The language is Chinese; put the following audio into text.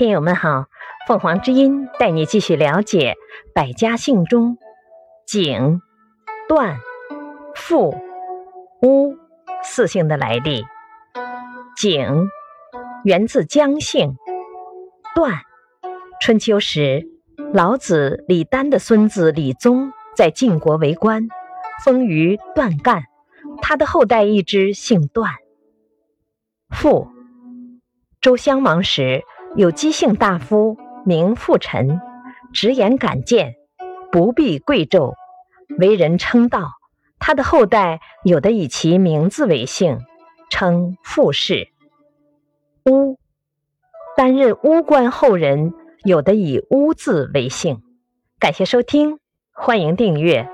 听友们好，凤凰之音带你继续了解百家姓中景、段、傅、乌四姓的来历。景源自姜姓，段春秋时老子李丹的孙子李宗在晋国为官，封于段干，他的后代一支姓段。傅周襄王时。有姬姓大夫名傅臣，直言敢谏，不避贵胄，为人称道。他的后代有的以其名字为姓，称傅氏。巫担任巫官后人，有的以巫字为姓。感谢收听，欢迎订阅。